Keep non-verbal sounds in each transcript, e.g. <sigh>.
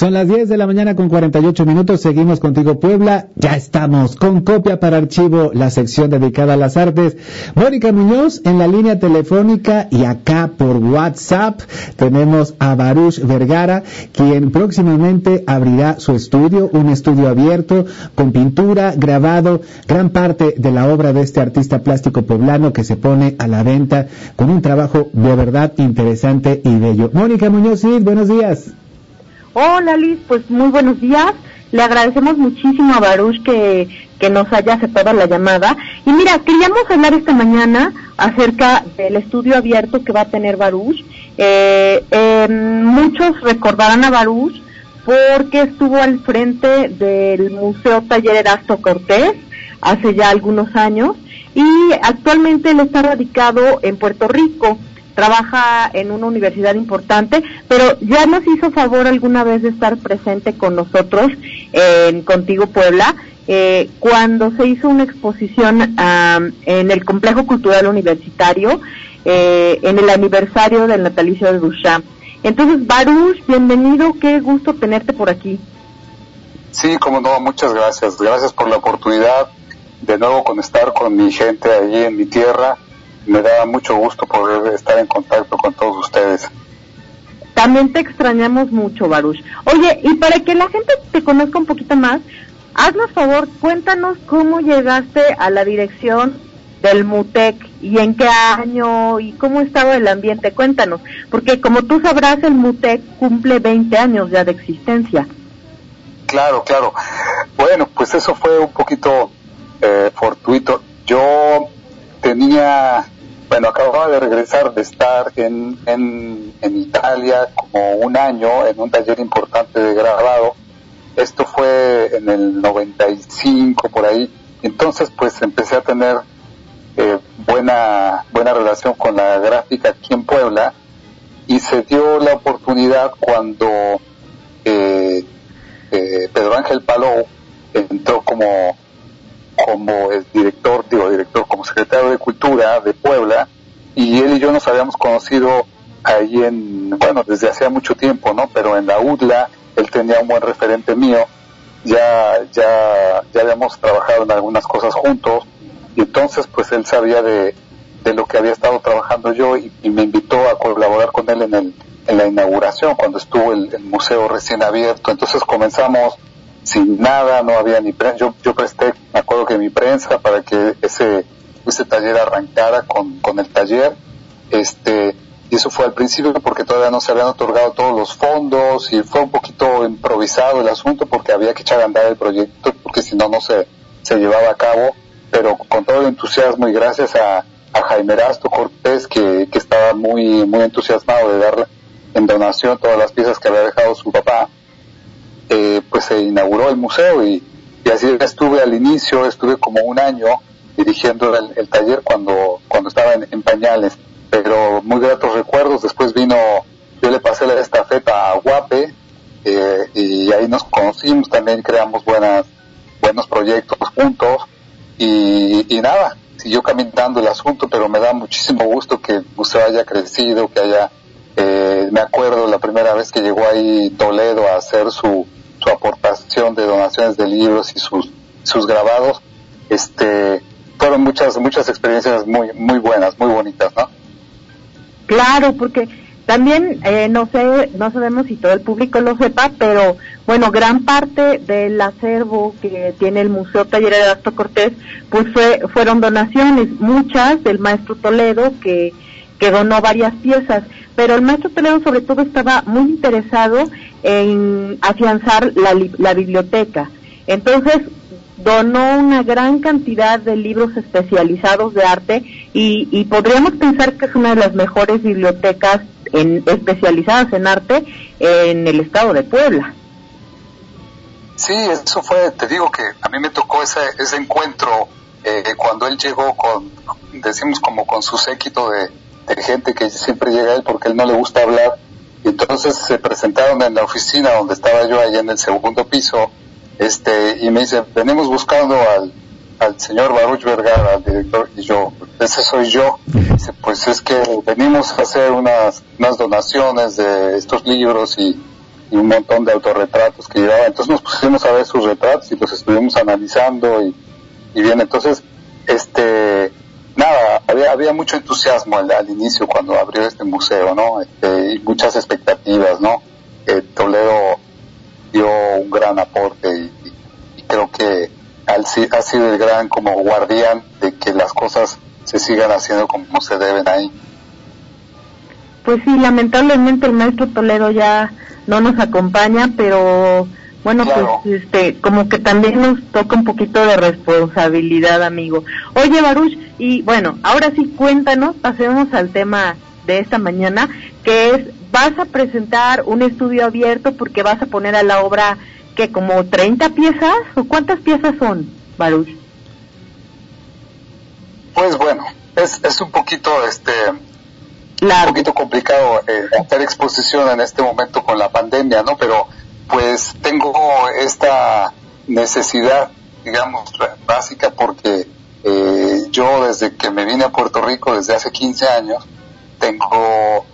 Son las 10 de la mañana con 48 minutos. Seguimos contigo, Puebla. Ya estamos con copia para archivo, la sección dedicada a las artes. Mónica Muñoz en la línea telefónica y acá por WhatsApp tenemos a Baruch Vergara, quien próximamente abrirá su estudio, un estudio abierto con pintura, grabado, gran parte de la obra de este artista plástico poblano que se pone a la venta con un trabajo de verdad interesante y bello. Mónica Muñoz, buenos días. Hola Liz, pues muy buenos días. Le agradecemos muchísimo a Baruch que, que nos haya aceptado la llamada. Y mira, queríamos hablar esta mañana acerca del estudio abierto que va a tener Baruch. Eh, em, muchos recordarán a Baruch porque estuvo al frente del Museo Taller Erasto Cortés hace ya algunos años y actualmente él está radicado en Puerto Rico trabaja en una universidad importante, pero ya nos hizo favor alguna vez de estar presente con nosotros en Contigo Puebla, eh, cuando se hizo una exposición en el Complejo Cultural Universitario, eh, en el aniversario del natalicio de Duchamp. Entonces, Baruch, bienvenido, qué gusto tenerte por aquí. Sí, como no, muchas gracias. Gracias por la oportunidad de nuevo con estar con mi gente allí en mi tierra me da mucho gusto poder estar en contacto con todos ustedes. También te extrañamos mucho, Baruch. Oye, y para que la gente te conozca un poquito más, haznos favor, cuéntanos cómo llegaste a la dirección del MUTEC y en qué año y cómo estaba el ambiente. Cuéntanos, porque como tú sabrás, el MUTEC cumple 20 años ya de existencia. Claro, claro. Bueno, pues eso fue un poquito eh, fortuito. Yo tenía, bueno, acababa de regresar de estar en, en, en Italia como un año en un taller importante de grabado. Esto fue en el 95 por ahí. Entonces pues empecé a tener eh, buena, buena relación con la gráfica aquí en Puebla y se dio la oportunidad cuando eh, eh, Pedro Ángel Palou entró como como el director, digo director, como secretario de Cultura de Puebla, y él y yo nos habíamos conocido ahí en, bueno, desde hacía mucho tiempo, ¿no? Pero en la UDLA, él tenía un buen referente mío, ya, ya, ya habíamos trabajado en algunas cosas juntos, y entonces pues él sabía de, de lo que había estado trabajando yo y, me invitó a colaborar con él en, el, en la inauguración, cuando estuvo el museo recién abierto. Entonces comenzamos sin nada, no había ni prensa. Yo, yo presté, me acuerdo que mi prensa para que ese, ese taller arrancara con, con el taller. Este, y eso fue al principio porque todavía no se habían otorgado todos los fondos y fue un poquito improvisado el asunto porque había que echar a andar el proyecto porque si no, no se, se llevaba a cabo. Pero con todo el entusiasmo y gracias a, a Jaime Rasto Cortés que, que estaba muy, muy entusiasmado de dar en donación todas las piezas que había dejado su papá eh, pues se inauguró el museo y, así estuve al inicio, estuve como un año dirigiendo el, taller cuando, cuando estaba en, pañales, pero muy gratos recuerdos, después vino, yo le pasé la estafeta a Guape eh, y ahí nos conocimos, también creamos buenas, buenos proyectos juntos y, y nada, siguió caminando el asunto, pero me da muchísimo gusto que el museo haya crecido, que haya, eh, me acuerdo la primera vez que llegó ahí Toledo a hacer su, su aportación de donaciones de libros y sus, sus grabados, este, fueron muchas, muchas experiencias muy, muy buenas, muy bonitas, ¿no? Claro, porque también, eh, no sé, no sabemos si todo el público lo sepa, pero bueno, gran parte del acervo que tiene el Museo Taller de Cortés, pues fue, fueron donaciones, muchas del maestro Toledo que, que donó varias piezas, pero el maestro Toledo sobre todo estaba muy interesado en afianzar la, la biblioteca. Entonces, donó una gran cantidad de libros especializados de arte y, y, podríamos pensar que es una de las mejores bibliotecas en, especializadas en arte en el estado de Puebla. Sí, eso fue, te digo que a mí me tocó ese, ese encuentro eh, cuando él llegó con, decimos como con su séquito de, de gente que siempre llega a él porque él no le gusta hablar y entonces se presentaron en la oficina donde estaba yo allá en el segundo piso, este, y me dice, venimos buscando al, al señor Baruch Vergara, al director, y yo, ese soy yo. Dice, pues es que venimos a hacer unas, unas donaciones de estos libros y, y un montón de autorretratos que llevaba. Entonces nos pusimos a ver sus retratos y los estuvimos analizando y, y bien, entonces, este, había, mucho entusiasmo al, al inicio cuando abrió este museo, ¿no? Este, y muchas expectativas, ¿no? Eh, Toledo dio un gran aporte y, creo que ha sido el gran como guardián de que las cosas se sigan haciendo como se deben ahí. Pues sí, lamentablemente el maestro Toledo ya no nos acompaña, pero bueno, pues este, como que también nos toca un poquito de responsabilidad, amigo. Oye, Baruch, y bueno, ahora sí cuéntanos, pasemos al tema de esta mañana, que es, vas a presentar un estudio abierto porque vas a poner a la obra, que como 30 piezas, o cuántas piezas son, Baruch? Pues bueno, es, es un poquito, este, un poquito complicado eh, hacer exposición en este momento con la pandemia, ¿no? Pero pues tengo esta necesidad, digamos, básica porque eh, yo desde que me vine a Puerto Rico, desde hace 15 años, tengo,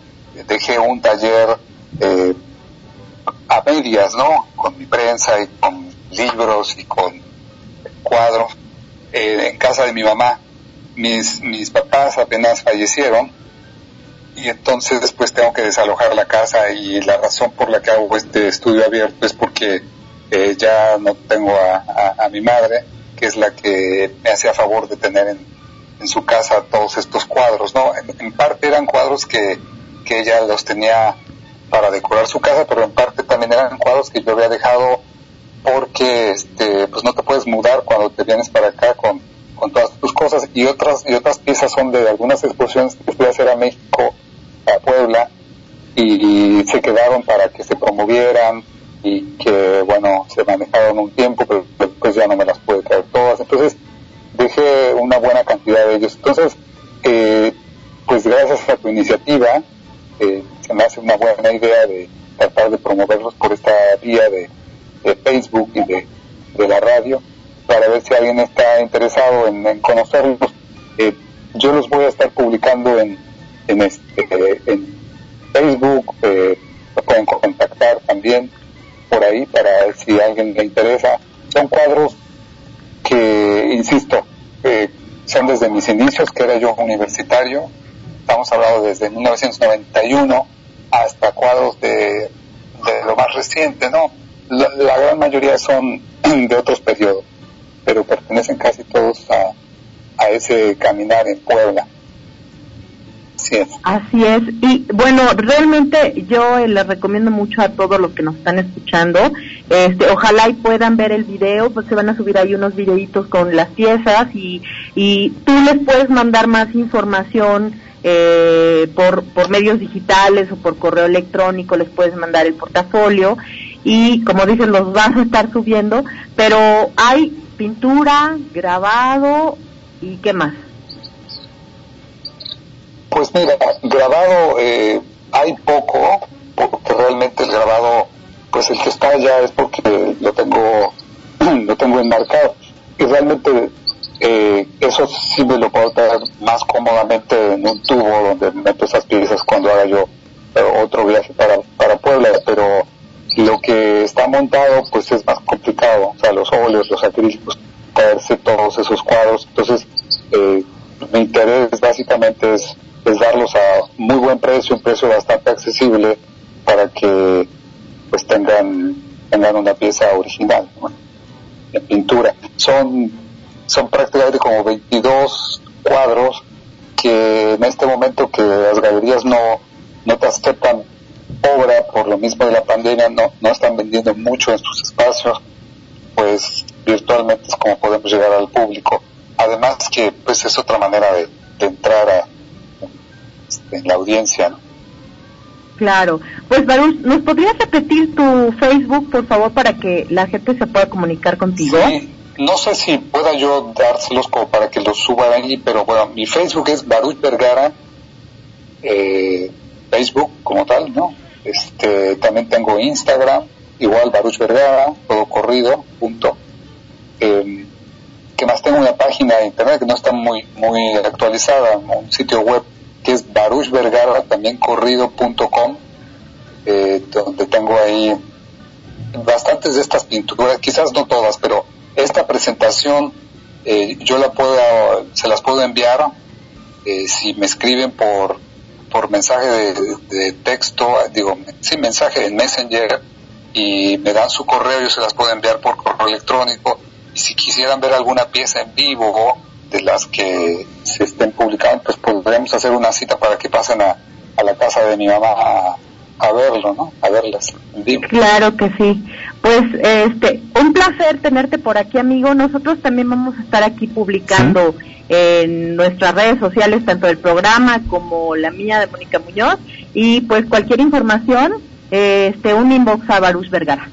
dejé un taller eh, a medias, ¿no? Con mi prensa y con libros y con cuadros eh, en casa de mi mamá. Mis, mis papás apenas fallecieron y entonces después tengo que desalojar la casa y la razón por la que hago este estudio abierto es porque eh, ya no tengo a, mi madre, que es la que me hacía favor de tener en, su casa todos estos cuadros, ¿no? En, parte eran cuadros que, que ella los tenía para decorar su casa, pero en parte también eran cuadros que yo había dejado porque este pues no te puedes mudar cuando te vienes para acá con, con todas tus cosas y otras y otras piezas son de algunas exposiciones que fui a hacer a México a Puebla y, se quedaron para que se promovieran y que, bueno, se manejaron un tiempo, pero después ya no me las pude traer todas. Entonces, dejé una buena cantidad de ellos. Entonces, eh, pues gracias a tu iniciativa, eh, se me hace una buena idea de tratar de promoverlos por esta vía de, Facebook y de, la radio, para ver si alguien está interesado en, conocerlos. Eh, yo los voy a estar publicando en, en, este, en Facebook, eh, pueden contactar también por ahí para si a alguien le interesa. Son cuadros que, insisto, eh, son desde mis inicios, que era yo universitario, estamos hablando desde 1991 hasta cuadros de, de lo más reciente, ¿no? La, la, gran mayoría son <clears throat> de otros periodos, pero pertenecen casi todos a, a ese caminar en Puebla. Así es. Y bueno, realmente yo eh, les recomiendo mucho a todos los que nos están escuchando. Este, ojalá y puedan ver el video, pues se van a subir ahí unos videitos con las piezas y, y tú les puedes mandar más información eh, por, por medios digitales o por correo electrónico, les puedes mandar el portafolio y como dicen, los vas a estar subiendo, pero hay pintura, grabado y qué más. Pues mira, grabado eh, hay poco, porque realmente el grabado, pues el que está ya es porque lo tengo, <clears throat> lo tengo enmarcado. Y realmente eh, eso sí me lo puedo traer más cómodamente en un tubo donde meto esas piezas cuando haga yo eh, otro viaje para, para Puebla, pero lo que está montado pues es más complicado, o sea, los óleos, los acrílicos, traerse todos esos cuadros. Entonces, eh, mi interés básicamente es es darlos a muy buen precio, un precio bastante accesible para que pues tengan tengan una pieza original en pintura. Son son prácticamente como 22 cuadros que en este momento que las galerías no no te obra por lo mismo de la pandemia, no, no están vendiendo mucho en sus espacios, pues virtualmente es como podemos llegar al público. Además que pues es otra manera de, de entrar a, en la audiencia. ¿no? Claro. Pues Baruch, ¿nos podrías repetir tu Facebook, por favor, para que la gente se pueda comunicar contigo? Sí. No sé si pueda yo dárselos como para que los suban ahí, pero bueno, mi Facebook es Baruch Vergara, eh, Facebook como tal, ¿no? Este, también tengo Instagram, igual Baruch Vergara, todo corrido, punto. Eh, que más tengo una página de internet que no está muy muy actualizada, un sitio web que es Baruch Vergara, también corrido.com, eh, donde tengo ahí bastantes de estas pinturas, quizás no todas, pero esta presentación eh, yo la puedo, se las puedo enviar eh, si me escriben por, por mensaje de, texto, digo, sí, mensaje en Messenger y me dan su correo, yo se las puedo enviar por correo electrónico. Y si quisieran ver alguna pieza en vivo de las que se estén publicando, pues podremos hacer una cita para que pasen a, a la casa de mi mamá a, a verlo, ¿no? A verlas. Claro que sí. Pues este, un placer tenerte por aquí, amigo. Nosotros también vamos a estar aquí publicando en nuestras redes sociales, tanto el programa como la mía de Mónica Muñoz. Y pues cualquier información, este, un inbox a Barus Vergara.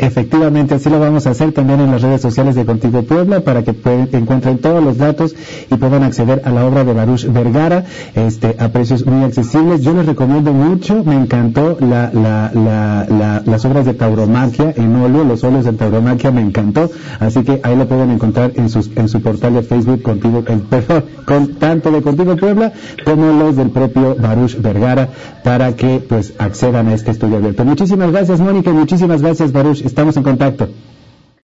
Efectivamente, así lo vamos a hacer también en las redes sociales de Contigo Puebla para que encuentren todos los datos y puedan acceder a la obra de Baruch Vergara este, a precios muy accesibles. Yo les recomiendo mucho, me encantó la, la, la, las obras de tauromaquia en óleo, los óleos de tauromaquia me encantó, así que ahí lo pueden encontrar en, sus, en su portal de Facebook Contigo, perdón, con, tanto de Contigo Puebla como los del propio Baruch Vergara para que pues accedan a este estudio abierto. Muchísimas gracias Mónica, muchísimas gracias Baruch estamos en contacto.